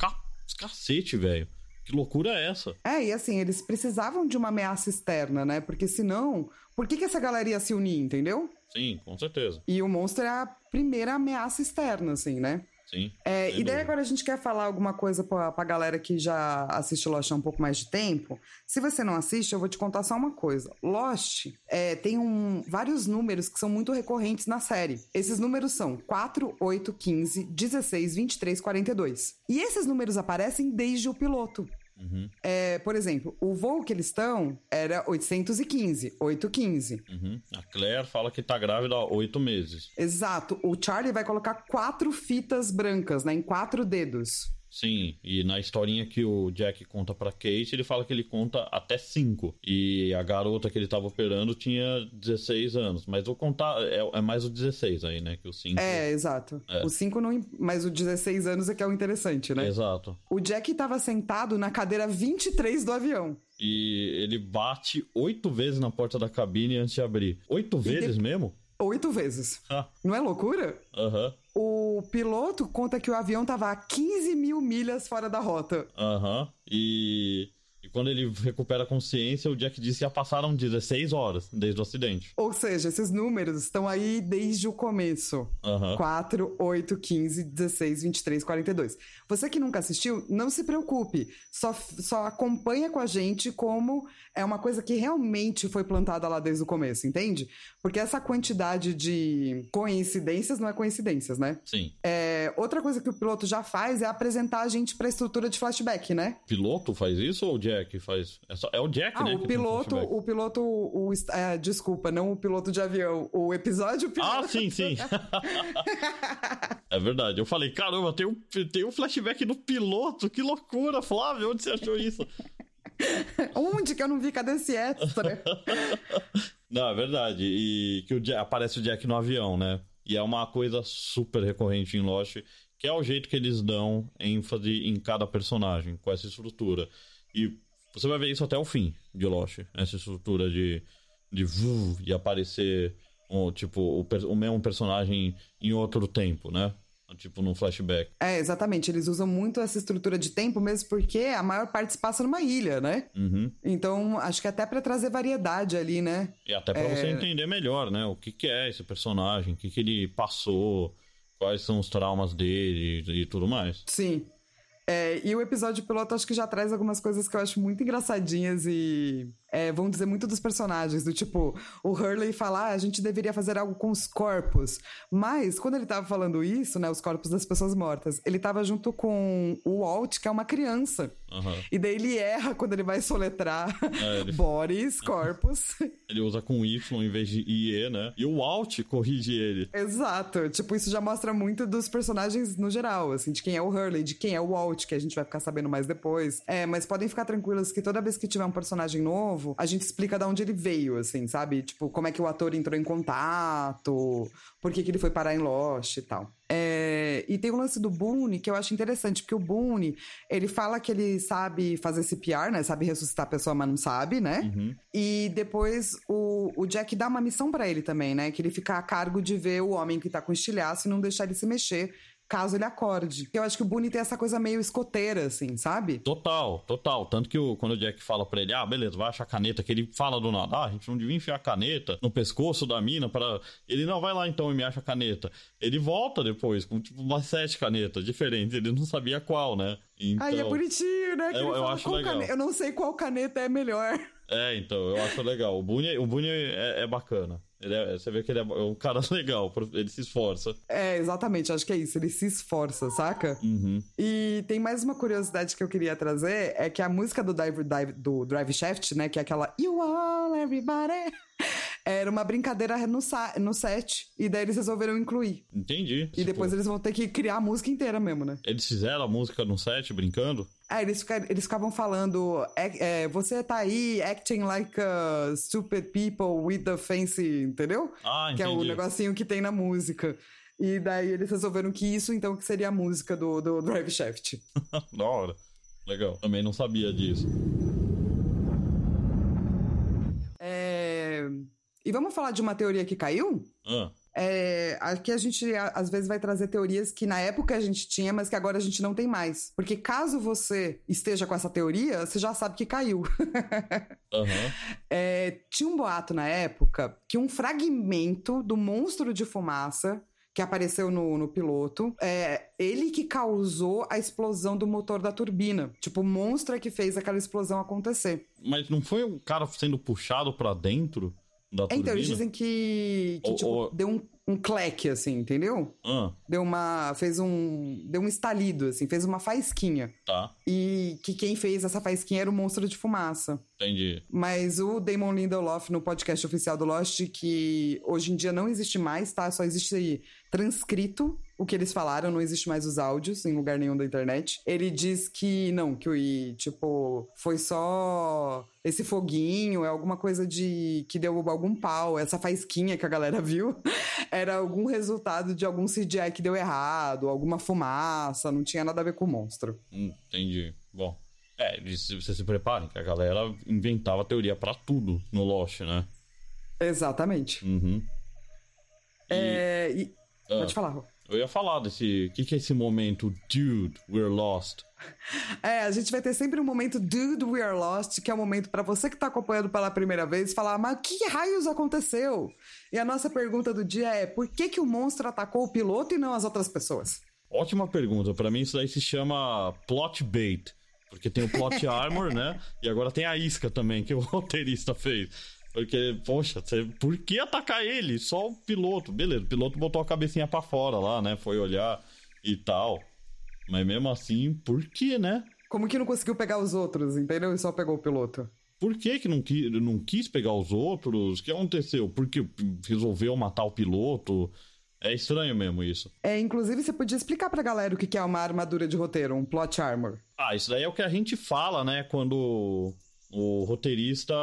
cacete, velho. Que loucura é essa? É, e assim, eles precisavam de uma ameaça externa, né? Porque senão, por que, que essa galera ia se unir, entendeu? Sim, com certeza. E o monstro é a primeira ameaça externa, assim, né? Sim. É, e daí agora a gente quer falar alguma coisa pra, pra galera que já assiste Lost há um pouco mais de tempo. Se você não assiste, eu vou te contar só uma coisa. Lost é, tem um, vários números que são muito recorrentes na série. Esses números são 4, 8, 15, 16, 23, 42. E esses números aparecem desde o piloto. Uhum. É, por exemplo, o voo que eles estão era 815, 815. Uhum. A Claire fala que tá grávida há oito meses. Exato. O Charlie vai colocar quatro fitas brancas, né, em quatro dedos. Sim, e na historinha que o Jack conta pra Kate, ele fala que ele conta até 5. E a garota que ele tava operando tinha 16 anos. Mas vou contar, é, é mais o 16 aí, né? Que o 5. É, exato. É. O 5 não. Mas o 16 anos é que é o interessante, né? Exato. O Jack tava sentado na cadeira 23 do avião. E ele bate oito vezes na porta da cabine antes de abrir. Oito vezes de... mesmo? Oito vezes. Ah. Não é loucura? Aham. Uhum. O piloto conta que o avião tava a 15 mil milhas fora da rota. Aham. Uhum. E e quando ele recupera a consciência, o Jack disse que já passaram 16 horas desde o acidente. Ou seja, esses números estão aí desde o começo. Uhum. 4, 8, 15, 16, 23, 42. Você que nunca assistiu, não se preocupe. Só, só acompanha com a gente como é uma coisa que realmente foi plantada lá desde o começo, entende? Porque essa quantidade de coincidências não é coincidências, né? Sim. É, outra coisa que o piloto já faz é apresentar a gente pra estrutura de flashback, né? Piloto faz isso ou o Jack faz? É, só, é o Jack, ah, né? O piloto, o piloto, o, é, desculpa, não o piloto de avião, o episódio piloto. Ah, sim, sim. é verdade. Eu falei, caramba, tem um, tem um flashback no piloto, que loucura, Flávio, onde você achou isso? Onde que eu não vi? Cadê esse extra? não, é verdade. E que o Jack, aparece o Jack no avião, né? E é uma coisa super recorrente em Lost, que é o jeito que eles dão ênfase em cada personagem, com essa estrutura. E você vai ver isso até o fim de Lost, essa estrutura de de, de aparecer um, tipo o, o mesmo personagem em outro tempo, né? Tipo num flashback. É, exatamente. Eles usam muito essa estrutura de tempo, mesmo porque a maior parte se passa numa ilha, né? Uhum. Então, acho que até para trazer variedade ali, né? E até para é... você entender melhor, né? O que, que é esse personagem, o que, que ele passou, quais são os traumas dele e, e tudo mais. Sim. É, e o episódio piloto acho que já traz algumas coisas que eu acho muito engraçadinhas e é, vão dizer muito dos personagens, do tipo, o Hurley falar, ah, a gente deveria fazer algo com os corpos. Mas, quando ele tava falando isso, né, os corpos das pessoas mortas, ele tava junto com o Walt, que é uma criança. Aham. E daí ele erra quando ele vai soletrar É, ele- Boris, Corpus. Ele usa com Y em vez de IE, né? E o Alt corrige ele. Exato. Tipo, isso já mostra muito dos personagens no geral, assim, de quem é o Hurley, de quem é o Walt, que a gente vai ficar sabendo mais depois. É, mas podem ficar tranquilas que toda vez que tiver um personagem novo, a gente explica de onde ele veio, assim, sabe? Tipo, como é que o ator entrou em contato, por que, que ele foi parar em Lost e tal. É, e tem o lance do Boone, que eu acho interessante, porque o Boone, ele fala que ele sabe fazer CPR, né? Sabe ressuscitar a pessoa, mas não sabe, né? Uhum. E depois o, o Jack dá uma missão pra ele também, né? Que ele fica a cargo de ver o homem que tá com estilhaço e não deixar ele se mexer caso ele acorde. Eu acho que o Boone tem essa coisa meio escoteira, assim, sabe? Total, total. Tanto que o, quando o Jack fala pra ele, ah, beleza, vai achar a caneta, que ele fala do nada, ah, a gente não devia enfiar a caneta no pescoço da mina para Ele, não, vai lá então e me acha a caneta. Ele volta depois com, tipo, umas sete canetas diferentes, ele não sabia qual, né? Então, Aí é bonitinho, né? Que eu- ele eu acho legal. cane- Eu não sei qual caneta é melhor. é, então, eu acho legal. O Boone, o Boone é, é bacana. Ele é- você vê que ele é um cara legal, ele se esforça. É, exatamente, acho que é isso. Ele se esforça, saca? Uhum. E tem mais uma curiosidade que eu queria trazer, é que a música do Drive, Drive- do Drive Shaft, né, que é aquela You All Everybody, era uma brincadeira no, no set, e daí eles resolveram incluir. Entendi. E depois Tipo, eles vão ter que criar a música inteira mesmo, né? eles fizeram a música no set brincando? É, eles, eles ficavam falando, é, é, você tá aí acting like a stupid people with the fancy, entendeu? Ah, Que é o entendi. negocinho que tem na música. E daí eles resolveram que isso, então, que seria a música do, do Drive Shaft. da hora. Legal. Também não sabia disso. É, E vamos falar de uma teoria que caiu? Ah, É, aqui a gente às vezes vai trazer teorias que na época a gente tinha, mas que agora a gente não tem mais. Porque caso você esteja com essa teoria, você já sabe que caiu. aham. É, tinha um boato na época que um fragmento do monstro de fumaça que apareceu no, no piloto, é ele que causou a explosão do motor da turbina. Tipo, o monstro é que fez aquela explosão acontecer. Mas não foi o cara sendo puxado pra dentro da É, turbina? Então, eles dizem que, que, Ou- tipo, ou- deu um, um cleque, assim, entendeu? Ah, Deu uma. fez um. deu um estalido, assim, fez uma faísquinha. tá. E que quem fez essa faísquinha era o monstro de fumaça. Entendi. Mas o Damon Lindelof, no podcast oficial do Lost, que hoje em dia não existe mais, tá? Só existe transcrito o que eles falaram, não existe mais os áudios em lugar nenhum da internet. Ele diz que não, que o tipo, foi só esse foguinho, é alguma coisa de que deu algum pau, essa faísquinha que a galera viu, era algum resultado de algum CGI que deu errado, alguma fumaça, não tinha nada a ver com o monstro. Hum, entendi. Bom. É, vocês se preparem, que a galera inventava teoria pra tudo no Lost, né? Exatamente. Uhum. E É, e- Ah. Pode falar, eu ia falar desse. O que, que é esse momento, dude, we're lost? É, a gente vai ter sempre um momento Dude, we are lost, que é o um momento pra você que tá acompanhando pela primeira vez falar, mas que raios aconteceu? E a nossa pergunta do dia é, por que que o monstro atacou o piloto e não as outras pessoas? Ótima pergunta. Pra mim, isso daí se chama plot bait. Porque tem o plot armor, né? E agora tem a isca também, que o roteirista fez. Porque, poxa, você, por que atacar ele? Só o piloto. Beleza, o piloto botou a cabecinha pra fora lá, né? Foi olhar e tal. Mas mesmo assim, por que, né? Como que não conseguiu pegar os outros, entendeu? E só pegou o piloto. Por que, que não, qui- não quis pegar os outros? O que aconteceu? Porque resolveu matar o piloto? É estranho mesmo isso. É, inclusive, você podia explicar pra galera o que é uma armadura de roteiro, um plot armor. Ah, isso daí é o que a gente fala, né? Quando o roteirista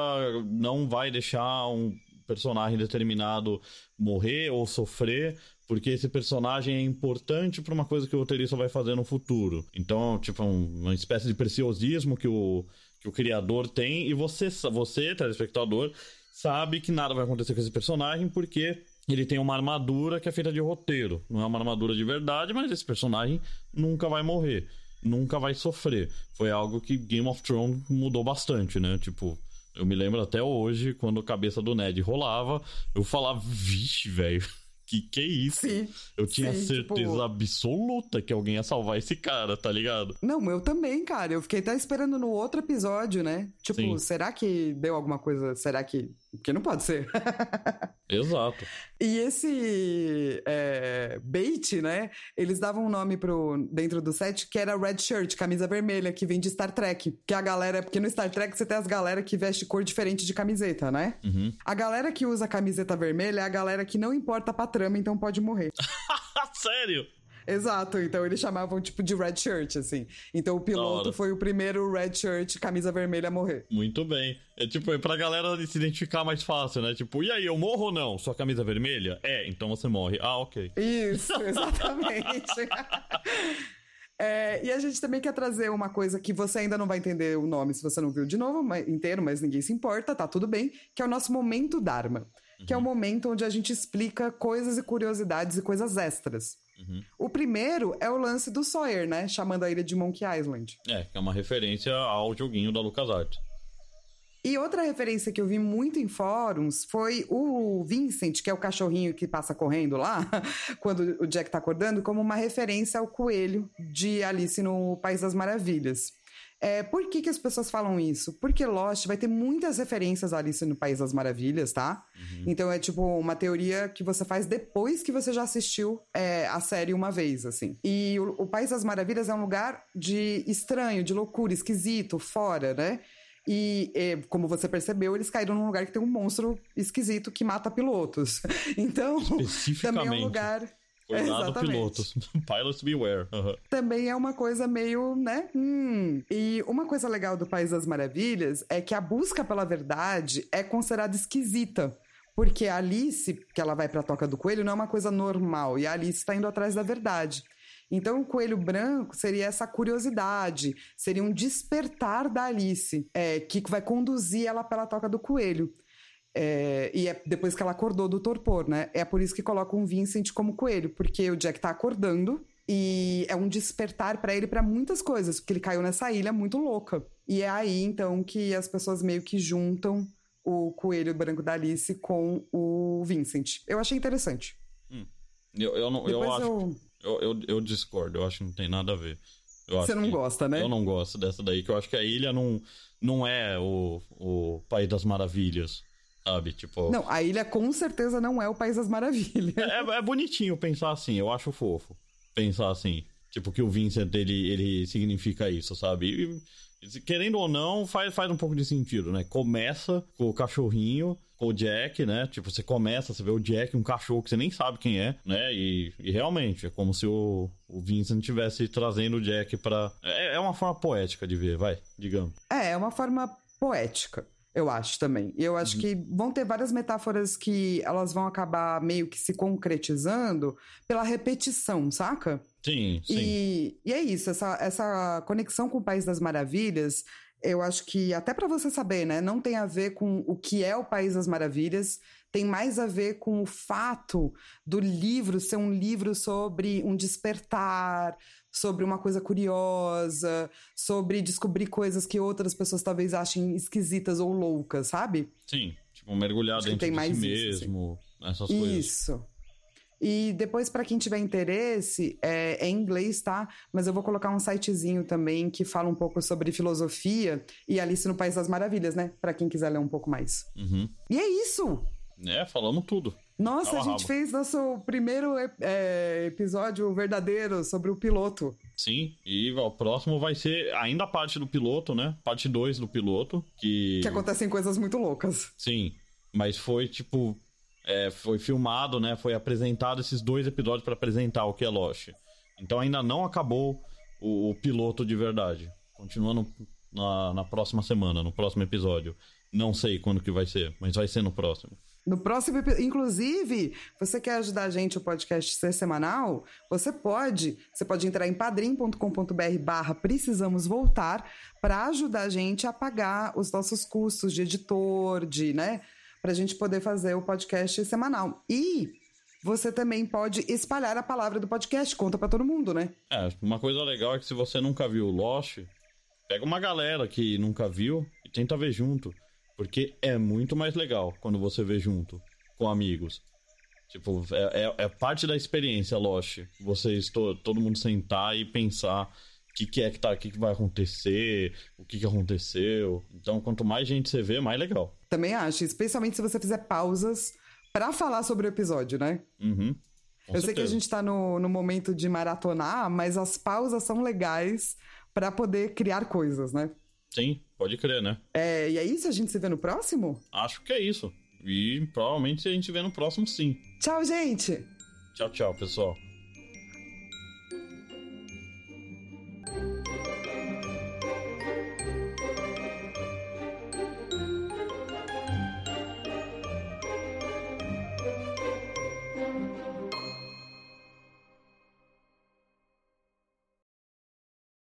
não vai deixar um personagem determinado morrer ou sofrer, porque esse personagem é importante para uma coisa que o roteirista vai fazer no futuro. Então, tipo, um- uma espécie de preciosismo que o, que o criador tem, e você, você, telespectador, sabe que nada vai acontecer com esse personagem porque ele tem uma armadura que é feita de roteiro. Não é uma armadura de verdade, mas esse personagem nunca vai morrer. Nunca vai sofrer. Foi algo que Game of Thrones mudou bastante, né? Tipo, eu me lembro até hoje, quando a cabeça do Ned rolava, eu falava, vixe, velho, que que é isso? Sim, eu tinha sim, certeza tipo- absoluta que alguém ia salvar esse cara, tá ligado? Não, eu também, cara. Eu fiquei até esperando no outro episódio, né? Tipo, Sim. será que deu alguma coisa? Será que Porque não pode ser. Exato. E esse é, bait, né? Eles davam um nome pro, dentro do set que era Red Shirt, camisa vermelha, que vem de Star Trek. Que a galera. Porque no Star Trek você tem as galera que veste cor diferente de camiseta, né? Uhum. A galera que usa camiseta vermelha é a galera que não importa pra trama, então pode morrer. Sério? Exato, então eles chamavam tipo de red shirt, assim. Então o piloto foi o primeiro red shirt, camisa vermelha a morrer. Muito bem. É tipo, é pra galera se identificar mais fácil, né? Tipo, e aí, eu morro ou não? Sua camisa vermelha? É, então você morre. Ah, ok. Isso, exatamente. É, e a gente também quer trazer uma coisa que você ainda não vai entender o nome se você não viu de novo mas, inteiro, mas ninguém se importa, tá tudo bem, que é o nosso momento Dharma. Uhum. Que é o momento onde a gente explica coisas e curiosidades e coisas extras. Uhum. O primeiro é o lance do Sawyer, né? Chamando a ilha de Monkey Island. É, que é uma referência ao joguinho da LucasArts. E outra referência que eu vi muito em fóruns foi o Vincent, que é o cachorrinho que passa correndo lá, quando o Jack tá acordando, como uma referência ao coelho de Alice no País das Maravilhas. É, por que, que as pessoas falam isso? Porque Lost vai ter muitas referências a Alice no País das Maravilhas, tá? Uhum. Então é tipo uma teoria que você faz depois que você já assistiu é, a série uma vez, assim. E o, o País das Maravilhas é um lugar de estranho, de loucura, esquisito, fora, né? E, e, como você percebeu, eles caíram num lugar que tem um monstro esquisito que mata pilotos. Então, também é um lugar. Cuidado, Exatamente. pilotos. Pilots beware. Uhum. Também é uma coisa meio, né? Hum. E uma coisa legal do País das Maravilhas é que a busca pela verdade é considerada esquisita. Porque a Alice, que ela vai pra Toca do Coelho, não é uma coisa normal. E a Alice está indo atrás da verdade. Então, o coelho branco seria essa curiosidade, seria um despertar da Alice, é, que vai conduzir ela pela toca do coelho. É, e é depois que ela acordou do torpor, né? É por isso que colocam o Vincent como coelho, porque o Jack tá acordando e é um despertar para ele para muitas coisas, porque ele caiu nessa ilha muito louca. E é aí então que as pessoas meio que juntam o coelho branco da Alice com o Vincent. Eu achei interessante. Hum. Eu, eu, não, eu acho. Eu... Eu, eu, eu, discordo, eu acho que não tem nada a ver. Você não gosta, né? Eu não gosto dessa daí, que eu acho que a ilha não, não é o, o País das Maravilhas sabe? Tipo. Não, a ilha com certeza não é o País das Maravilhas. É, é bonitinho pensar assim, eu acho fofo. Pensar assim. Tipo, que o Vincent ele, ele significa isso, sabe? E, querendo ou não, faz, faz um pouco de sentido, né? Começa com o cachorrinho, com o Jack, né? Tipo, você começa, você vê o Jack, um cachorro que você nem sabe quem é, né? E, e realmente, é como se o, o Vincent estivesse trazendo o Jack pra. É, é uma forma poética de ver, vai, digamos. É, é uma forma poética. Eu acho também. E eu acho uhum. que vão ter várias metáforas que elas vão acabar meio que se concretizando pela repetição, saca? Sim, sim. E, e é isso, essa, essa conexão com o País das Maravilhas, eu acho que até para você saber, né, não tem a ver com o que é o País das Maravilhas, tem mais a ver com o fato do livro ser um livro sobre um despertar, sobre uma coisa curiosa, sobre descobrir coisas que outras pessoas talvez achem esquisitas ou loucas, sabe? Sim, tipo, mergulhar dentro de si mesmo, assim. essas isso. coisas. Isso. E depois, para quem tiver interesse, é, é, em inglês, tá? Mas eu vou colocar um sitezinho também que fala um pouco sobre filosofia e Alice no País das Maravilhas, né? Para quem quiser ler um pouco mais. Uhum. E é isso! É, falamos tudo. Nossa, a gente fez nosso primeiro é, episódio verdadeiro sobre o piloto. Sim, e o próximo vai ser ainda a parte do piloto, né? Parte 2 do piloto, que... Que acontecem coisas muito loucas. Sim, mas foi tipo... É, foi filmado, né? Foi apresentado esses dois episódios para apresentar o que é Lost. Então ainda não acabou o, o piloto de verdade. Continuando na, na próxima semana, no próximo episódio. Não sei quando que vai ser, mas vai ser no próximo. No próximo. Inclusive, você quer ajudar a gente o podcast ser semanal? Você pode. Você pode entrar em padrim.com.br barra precisamos voltar para ajudar a gente a pagar os nossos custos de editor, de, né? Pra gente poder fazer o podcast semanal. E você também pode espalhar a palavra do podcast, conta para todo mundo, né? É, uma coisa legal é que se você nunca viu Lost, pega uma galera que nunca viu e tenta ver junto. Porque é muito mais legal quando você vê junto, com amigos. Tipo, é, é, é parte da experiência, Lost. Vocês, to, todo mundo sentar e pensar que, que é que tá, o que, que vai acontecer, o que, que aconteceu. Então, quanto mais gente você vê, mais legal. Também acho, especialmente se você fizer pausas para falar sobre o episódio, né? Uhum. Eu certeza. sei que a gente tá no, no momento de maratonar, mas as pausas são legais para poder criar coisas, né? Sim, pode crer, né? É, e é isso? A gente se vê no próximo? Acho que é isso. E provavelmente a gente vê no próximo sim. Tchau, gente! Tchau, tchau, pessoal.